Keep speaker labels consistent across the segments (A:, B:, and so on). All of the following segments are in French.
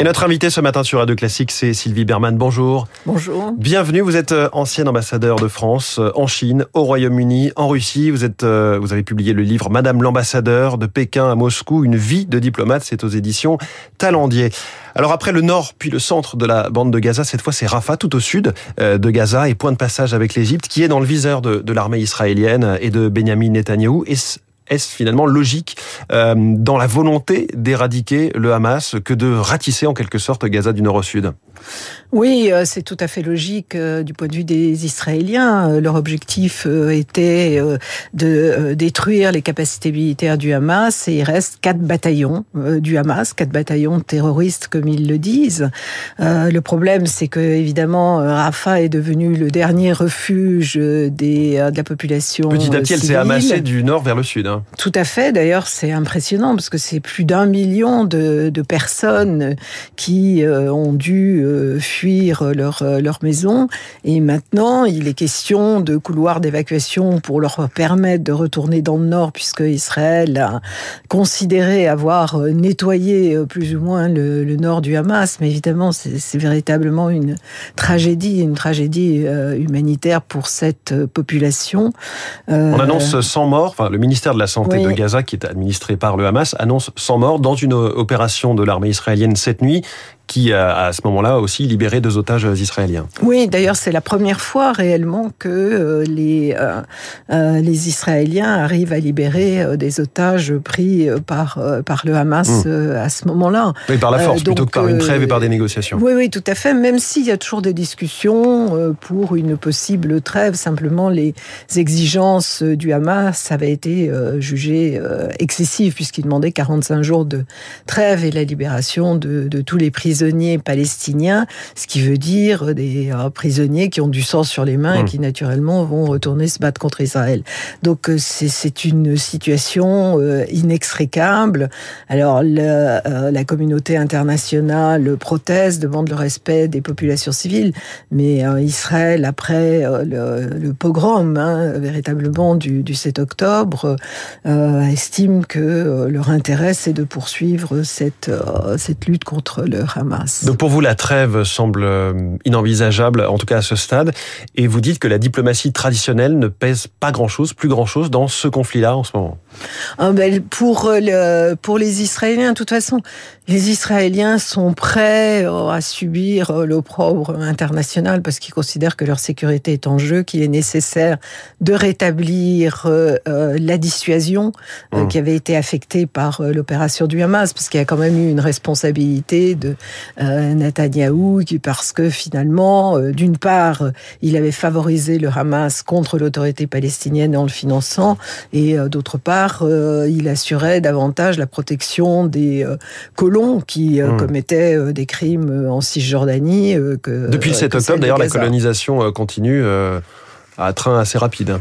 A: Et notre invité ce matin sur Radio Classique, c'est Sylvie Berman. Bonjour.
B: Bonjour.
A: Bienvenue. Vous êtes euh, ancienne ambassadeur de France euh, en Chine, au Royaume-Uni, en Russie. Vous êtes, euh, vous avez publié le livre Madame l'ambassadeur de Pékin à Moscou, une vie de diplomate. C'est aux éditions Talendier. Alors après le nord puis le centre de la bande de Gaza, cette fois c'est Rafah, tout au sud de Gaza et point de passage avec l'Égypte, qui est dans le viseur de, de l'armée israélienne et de Benjamin Netanyahou. Et est-ce finalement logique euh, dans la volonté d'éradiquer le Hamas que de ratisser en quelque sorte Gaza du nord au sud
B: oui, euh, c'est tout à fait logique euh, du point de vue des Israéliens. Leur objectif était de détruire les capacités militaires du Hamas et il reste quatre bataillons du Hamas, quatre bataillons terroristes comme ils le disent. Le problème, c'est que évidemment, Rafah est devenu le dernier refuge des, de la population.
A: Petit à petit, elle s'est amassée du nord vers le sud. Hein.
B: Tout à fait. D'ailleurs, c'est impressionnant parce que c'est plus d'un million de, personnes qui ont dû fuir fuir leur, euh, leur maison. Et maintenant, il est question de couloirs d'évacuation pour leur permettre de retourner dans le nord, puisque Israël a considéré avoir euh, nettoyé euh, plus ou moins le, nord du Hamas. Mais évidemment, c'est véritablement une tragédie, une tragédie humanitaire pour cette population.
A: On annonce 100 morts. Enfin, le ministère de la Santé de Gaza, qui est administré par le Hamas, annonce 100 morts dans une opération de l'armée israélienne cette nuit qui a à ce moment-là aussi libéré deux otages israéliens.
B: Oui, d'ailleurs c'est la première fois réellement que euh, les, euh, euh, les Israéliens arrivent à libérer des otages pris par, par le Hamas hmm. à ce moment-là.
A: Oui, par la force plutôt que par une trêve et par des négociations.
B: Oui, oui, tout à fait, même s'il y a toujours des discussions pour une possible trêve, simplement les exigences du Hamas avaient été jugées excessives puisqu'ils demandaient 45 jours de trêve et la libération de, de tous les prisonniers prisonniers palestiniens, ce qui veut dire des euh, prisonniers qui ont du sang sur les mains et hmm. qui naturellement vont retourner se battre contre Israël. Donc euh, c'est une situation euh, inextricable. Alors la communauté internationale proteste, demande le respect des populations civiles, mais Israël, après le, pogrom hein, véritablement du, du, 7 octobre, estime que leur intérêt c'est de poursuivre cette, cette lutte contre le Hamas.
A: Donc pour vous, la trêve semble euh, inenvisageable, en tout cas à ce stade, et vous dites que la diplomatie traditionnelle ne pèse pas grand-chose, plus grand-chose dans ce conflit-là en ce moment.
B: Ah ben, pour, euh, le, pour les Israéliens, de toute façon, les Israéliens sont prêts euh, à subir l'opprobre international parce qu'ils considèrent que leur sécurité est en jeu, qu'il est nécessaire de rétablir la dissuasion mmh. qui avait été affectée par l'opération du Hamas, parce qu'il y a quand même eu une responsabilité de euh, Netanyahou, parce que finalement, euh, d'une part, il avait favorisé le Hamas contre l'autorité palestinienne en le finançant, et euh, d'autre part, il assurait davantage la protection des colons qui hmm. commettaient des crimes en Cisjordanie.
A: Que, Depuis le 7 octobre, d'ailleurs, la colonisation continue à train assez rapide.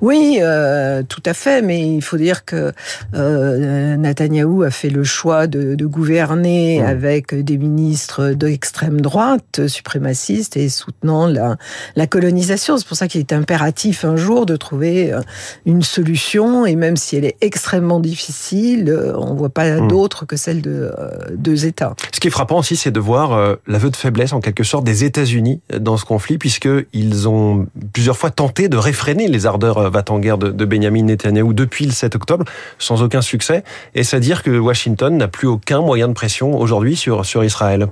B: Oui, euh, tout à fait, mais il faut dire que euh, Netanyahou a fait le choix de, de gouverner mmh. avec des ministres d'extrême droite, suprémacistes et soutenant la, la colonisation. C'est pour ça qu'il est impératif un jour de trouver euh, une solution, et même si elle est extrêmement difficile, euh, on ne voit pas mmh. d'autre que celle de deux États.
A: Ce qui est frappant aussi, c'est de voir l'aveu de faiblesse, en quelque sorte, des États-Unis dans ce conflit, puisqu'ils ont plusieurs fois tenté de réfréner les ardeurs euh, va en guerre de, Benjamin Netanyahu depuis le 7 octobre, sans aucun succès. Et c'est à dire que Washington n'a plus aucun moyen de pression aujourd'hui sur, sur Israël?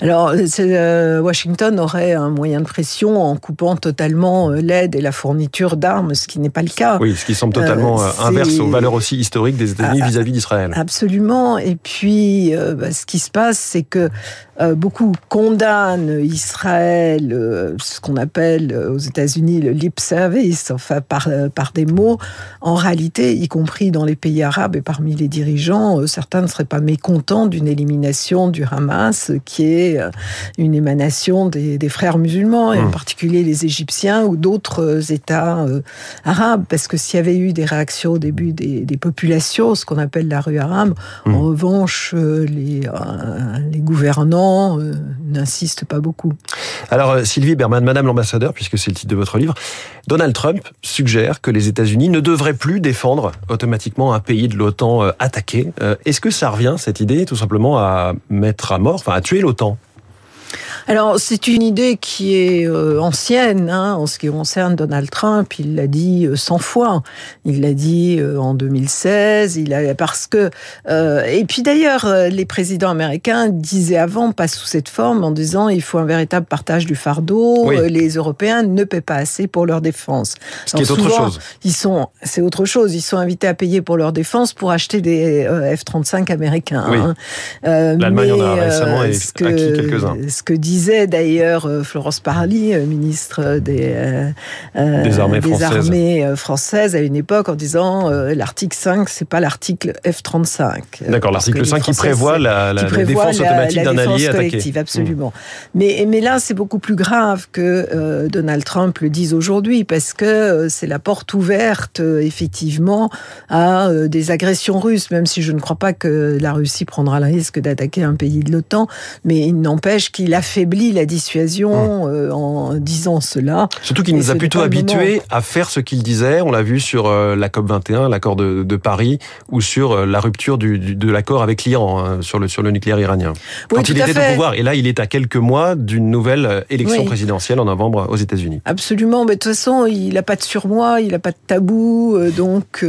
B: Alors, euh, Washington aurait un moyen de pression en coupant totalement euh, l'aide et la fourniture d'armes, ce qui n'est pas le cas.
A: Oui, ce qui semble totalement inverse aux valeurs aussi historiques des États-Unis ah, vis-à-vis d'Israël.
B: Absolument. Et puis, bah, ce qui se passe, c'est que beaucoup condamnent Israël, ce qu'on appelle aux États-Unis le lip service, enfin par, euh, par des mots. En réalité, y compris dans les pays arabes et parmi les dirigeants, euh, certains ne seraient pas mécontents d'une élimination du Hamas, qui est euh, une émanation des, des frères musulmans, et en mmh. particulier les Égyptiens ou d'autres États arabes. Parce que s'il y avait eu des réactions au début des, des populations, ce qu'on appelle la rue arabe, en mmh. revanche, les, les gouvernants gouvernement n'insiste pas beaucoup.
A: Alors Sylvie Berman, Madame l'ambassadeur, puisque c'est le titre de votre livre, Donald Trump suggère que les États-Unis ne devraient plus défendre automatiquement un pays de l'OTAN attaqué. Est-ce que ça revient cette idée tout simplement à mettre à mort, enfin à tuer l'OTAN?
B: Alors, c'est une idée qui est euh, ancienne hein, en ce qui concerne Donald Trump. Il l'a dit 100 euh, fois. Il l'a dit euh, en 2016. Il a parce que et puis d'ailleurs, les présidents américains disaient avant, pas sous cette forme, en disant il faut un véritable partage du fardeau. Les Européens ne paient pas assez pour leur défense.
A: Ce qui est autre chose.
B: Ils sont, c'est autre chose. Ils sont invités à payer pour leur défense pour acheter des F-35 américains.
A: Oui. Hein. L'Allemagne en a récemment acquis quelques-uns.
B: Ce que disait d'ailleurs euh, Florence Parly, euh, ministre des,
A: euh, des armées,
B: françaises. à une époque en disant l'article 5, c'est pas l'article F-35.
A: D'accord, l'article 5 qui prévoit la, défense automatique d'un allié attaqué.
B: Absolument. Mais, mais là, c'est beaucoup plus grave que Donald Trump le dise aujourd'hui parce que c'est la porte ouverte, effectivement, à des agressions russes, même si je ne crois pas que la Russie prendra le risque d'attaquer un pays de l'OTAN, mais il n'empêche qu'il affaiblit la dissuasion hum. euh, en disant cela.
A: Surtout qu'il nous a plutôt habitués à faire ce qu'il disait. On l'a vu sur euh, la COP 21, l'accord de, Paris, ou sur euh, la rupture du, de l'accord avec l'Iran hein, sur le sur le nucléaire iranien. Quand il était au pouvoir, et là il est à quelques mois d'une nouvelle élection présidentielle en novembre aux États-Unis.
B: Absolument, mais de toute façon il n'a pas de surmoi, il n'a pas de tabou, donc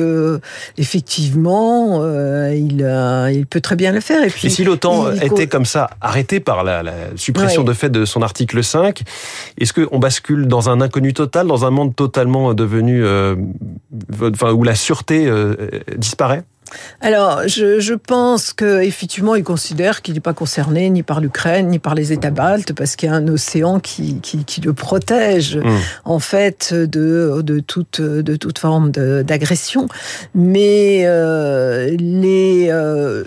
B: effectivement il, il peut très bien le faire.
A: Et, puis, si l'OTAN était comme ça arrêté par la, la suppression de fait de son article 5. Est-ce qu'on bascule dans un inconnu total, dans un monde totalement devenu, euh, enfin, où la sûreté euh, disparaît?
B: Alors, je, pense qu'effectivement, il considère qu'il n'est pas concerné ni par l'Ukraine, ni par les États baltes, parce qu'il y a un océan qui, le protège, mmh. en fait, de, de, toute, de toute forme d'agression. Mais euh, les...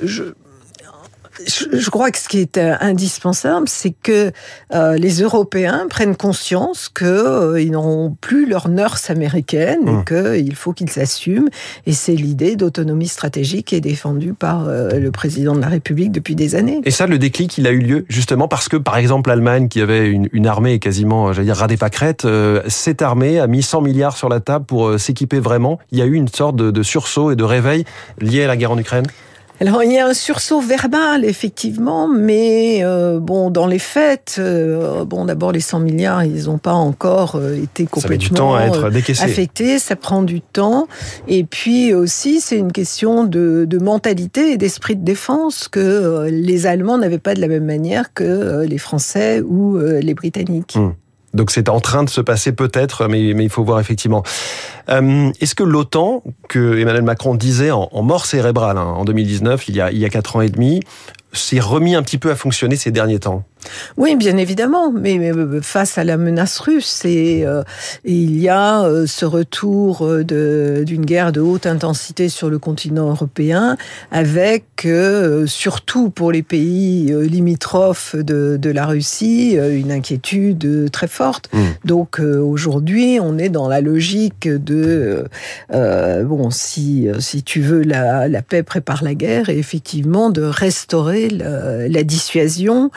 B: je, je crois que ce qui est euh, indispensable, c'est que euh, les Européens prennent conscience qu'ils euh, n'auront plus leur nurse américaine et hum. qu'il faut qu'ils s'assument. Et c'est l'idée d'autonomie stratégique qui est défendue par le président de la République depuis des années.
A: Et ça, le déclic, il a eu lieu justement parce que, par exemple, l'Allemagne, qui avait une, armée quasiment, j'allais dire, radé pâquerette, cette armée a mis 100 milliards sur la table pour s'équiper vraiment. Il y a eu une sorte de sursaut et de réveil lié à la guerre en Ukraine?
B: Alors il y a un sursaut verbal effectivement, mais euh, bon dans les faits, euh, bon d'abord les 100 milliards ils n'ont pas encore euh, été complètement ça met du temps à être affectés, ça prend du temps, et puis aussi c'est une question de, de mentalité et d'esprit de défense que les Allemands n'avaient pas de la même manière que les Français ou les Britanniques.
A: Hum. Donc c'est en train de se passer peut-être, mais, mais il faut voir effectivement. Euh, Est-ce que l'OTAN, que Emmanuel Macron disait en, en mort cérébrale hein, en 2019, il y a, il y a quatre ans et demi, s'est remis un petit peu à fonctionner ces derniers temps?
B: Oui, bien évidemment, mais, euh, face à la menace russe, et, euh, il y a euh, ce retour d'une guerre de haute intensité sur le continent européen, avec surtout pour les pays limitrophes de, la Russie une inquiétude très forte. Mmh. Donc aujourd'hui, on est dans la logique de bon, si si tu veux la, la, paix prépare la guerre, et effectivement de restaurer la, la dissuasion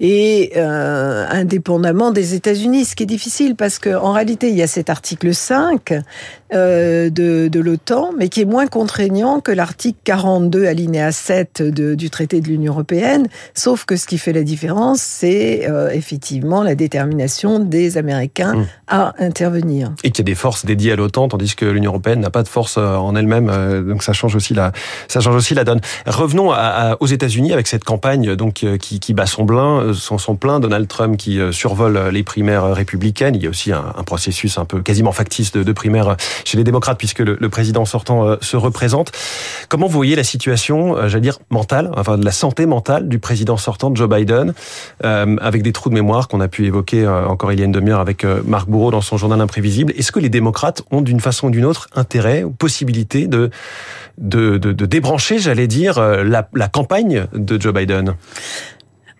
B: et et euh, indépendamment des États-Unis, ce qui est difficile parce qu'en réalité, il y a cet article 5 euh, de, de l'OTAN, mais qui est moins contraignant que l'article 42 alinéa 7 de, du traité de l'Union européenne, sauf que ce qui fait la différence, c'est euh, effectivement la détermination des Américains mmh. à intervenir.
A: Et qu'il y a des forces dédiées à l'OTAN, tandis que l'Union européenne n'a pas de force en elle-même, donc ça change aussi la, ça change aussi la donne. Revenons à, aux États-Unis avec cette campagne donc qui, qui bat son plein, son, son plein, Donald Trump qui survole les primaires républicaines. Il y a aussi un, processus un peu quasiment factice de, primaires chez les démocrates, puisque le, président sortant euh, se représente. Comment vous voyez la situation, euh, j'allais dire, mentale, enfin de la santé mentale du président sortant, Joe Biden, euh, avec des trous de mémoire qu'on a pu évoquer encore il y a une demi-heure avec Marc Bourreau dans son journal imprévisible Est-ce que les démocrates ont d'une façon ou d'une autre intérêt ou possibilité de, de, débrancher, j'allais dire, la campagne de Joe Biden?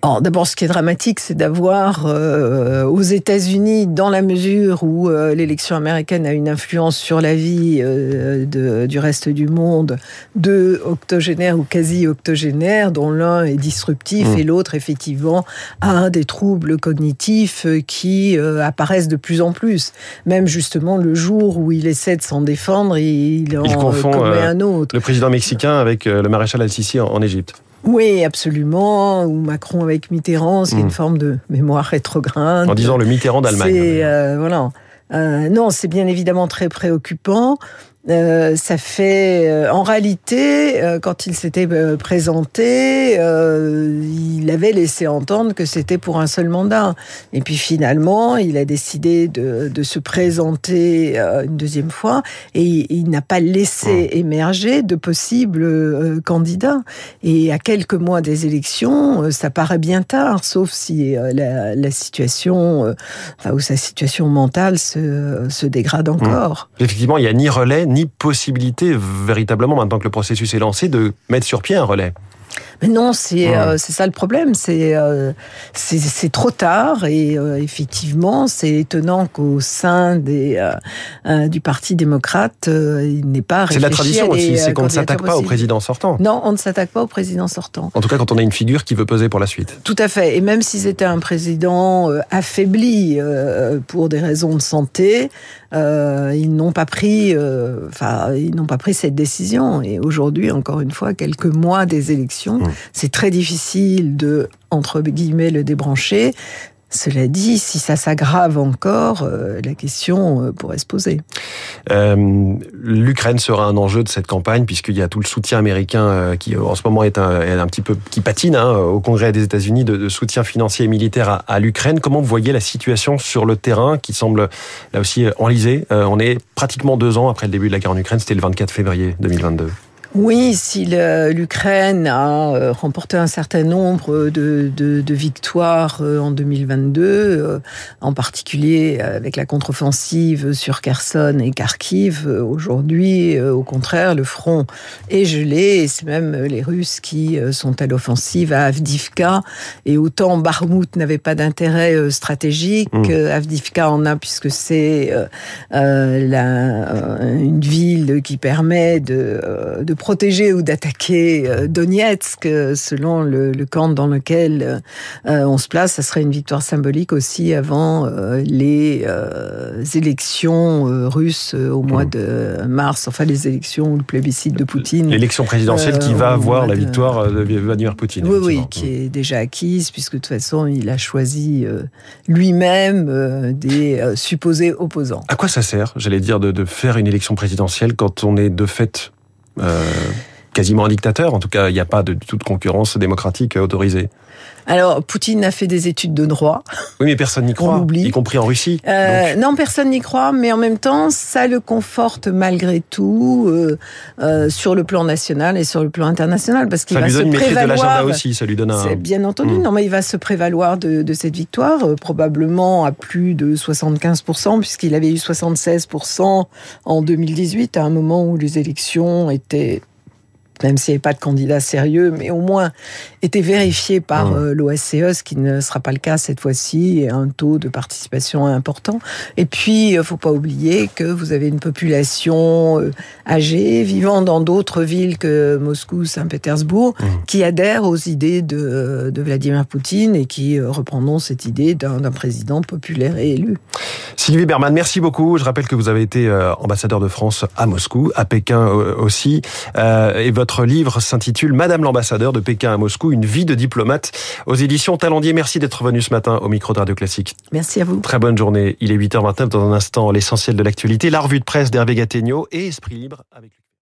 B: Alors d'abord, ce qui est dramatique, c'est d'avoir euh, aux États-Unis, dans la mesure où euh, l'élection américaine a une influence sur la vie euh, de, du reste du monde, deux octogénaires ou quasi octogénaires, dont l'un est disruptif
A: Mmh.
B: et l'autre effectivement a des troubles cognitifs qui apparaissent de plus en plus. Même justement le jour où il essaie de s'en défendre, il en
A: Il confond,
B: commet un autre.
A: Le président mexicain avec le maréchal Al-Sisi en, en Égypte.
B: Oui, absolument. Ou Macron avec Mitterrand, c'est une forme de mémoire rétrograde.
A: En disant le Mitterrand d'Allemagne.
B: Euh, voilà. Euh, non, c'est bien évidemment très préoccupant. Euh, ça fait, euh, en réalité, euh, quand il s'était présenté, il avait laissé entendre que c'était pour un seul mandat. Et puis finalement, il a décidé de, de se présenter une deuxième fois et il, il n'a pas laissé émerger de possibles candidats. Et à quelques mois des élections, ça paraît bien tard, sauf si la, la situation, enfin, où sa situation mentale se, se dégrade encore.
A: Effectivement, il n'y a ni relais, ni possibilité, véritablement, maintenant que le processus est lancé, de mettre sur pied un relais.
B: Mais non, c'est
A: Ouais.
B: euh, ça le problème. C'est euh, c'est trop tard et euh, effectivement, c'est étonnant qu'au sein des du Parti démocrate, il n'est pas
A: C'est la tradition aussi, c'est qu'on ne s'attaque pas au président sortant.
B: Non, on ne s'attaque pas au président sortant.
A: En tout cas, quand on a une figure qui veut peser pour la suite.
B: Tout à fait. Et même si c'était un président affaibli pour des raisons de santé, euh, ils n'ont pas pris, euh, enfin, ils n'ont pas pris cette décision. Et aujourd'hui, encore une fois, quelques mois des élections,
A: Mmh.
B: c'est très difficile de entre guillemets le débrancher. Cela dit, si ça s'aggrave encore, euh, la question euh, pourrait se poser.
A: Euh, L'Ukraine sera un enjeu de cette campagne puisqu'il y a tout le soutien américain qui en ce moment est un, petit peu qui patine hein, au Congrès des États-Unis de, soutien financier et militaire à, à l'Ukraine. Comment vous voyez la situation sur le terrain qui semble là aussi enlisée? On est pratiquement deux ans après le début de la guerre en Ukraine. C'était le 24 février 2022.
B: Oui, si l'Ukraine a euh, remporté un certain nombre de, de- de victoires euh, en 2022, euh, en particulier avec la contre-offensive sur Kherson et Kharkiv, aujourd'hui, au contraire, le front est gelé et c'est même les Russes qui sont à l'offensive à Avdivka. Et autant Barmout n'avait pas d'intérêt stratégique,
A: Mm.
B: euh, Avdivka en a puisque c'est euh, une ville qui permet de, de protéger ou d'attaquer euh, Donetsk, euh, selon le, le camp dans lequel euh, on se place. Ça serait une victoire symbolique aussi avant les élections russes au mois
A: Mhm.
B: de mars, enfin les élections ou le plébiscite de Poutine.
A: L'élection présidentielle qui va avoir la
B: de-
A: victoire de Vladimir Poutine.
B: Oui, oui, qui est déjà acquise, puisque de toute façon, il a choisi lui-même des supposés opposants.
A: À quoi ça sert, j'allais dire, de, de faire une élection présidentielle quand on est de fait euh, quasiment un dictateur En tout cas, il n'y a pas de toute concurrence démocratique autorisée.
B: Alors, Poutine a fait des études de droit.
A: Oui, mais personne n'y croit, y compris en Russie.
B: Euh, non, personne n'y croit, mais en même temps, ça le conforte malgré tout euh, euh, sur le plan national et sur le plan international, parce qu'il va
A: lui
B: se
A: donne une maîtrise de l'agenda
B: prévaloir.
A: aussi, ça lui donne un...
B: C'est bien entendu.
A: Mm.
B: Non, mais il va se prévaloir de, de cette victoire, euh, probablement à plus de 75%, puisqu'il avait eu 76% en 2018, à un moment où les élections étaient même s'il n'y avait pas de candidat sérieux, mais au moins était vérifié par
A: Mmh.
B: euh, l'OSCE, ce qui ne sera pas le cas cette fois-ci, et un taux de participation important. Et puis, il faut pas oublier que vous avez une population euh, âgée, vivant dans d'autres villes que Moscou, Saint-Pétersbourg,
A: Mmh.
B: qui adhèrent aux idées de, de Vladimir Poutine et qui euh, reprendront cette idée d'un président populaire et élu.
A: Sylvie Berman, merci beaucoup. Je rappelle que vous avez été euh, ambassadeur de France à Moscou, à Pékin euh, aussi. Euh, et votre livre s'intitule Madame l'ambassadeur de Pékin à Moscou, une vie de diplomate aux éditions Talendier. Merci d'être venu ce matin au micro de Radio Classique.
B: Merci à vous.
A: Très bonne journée. Il est 8h29 dans un instant, l'essentiel de l'actualité, la revue de presse d'Hervé Gattegno et Esprit Libre avec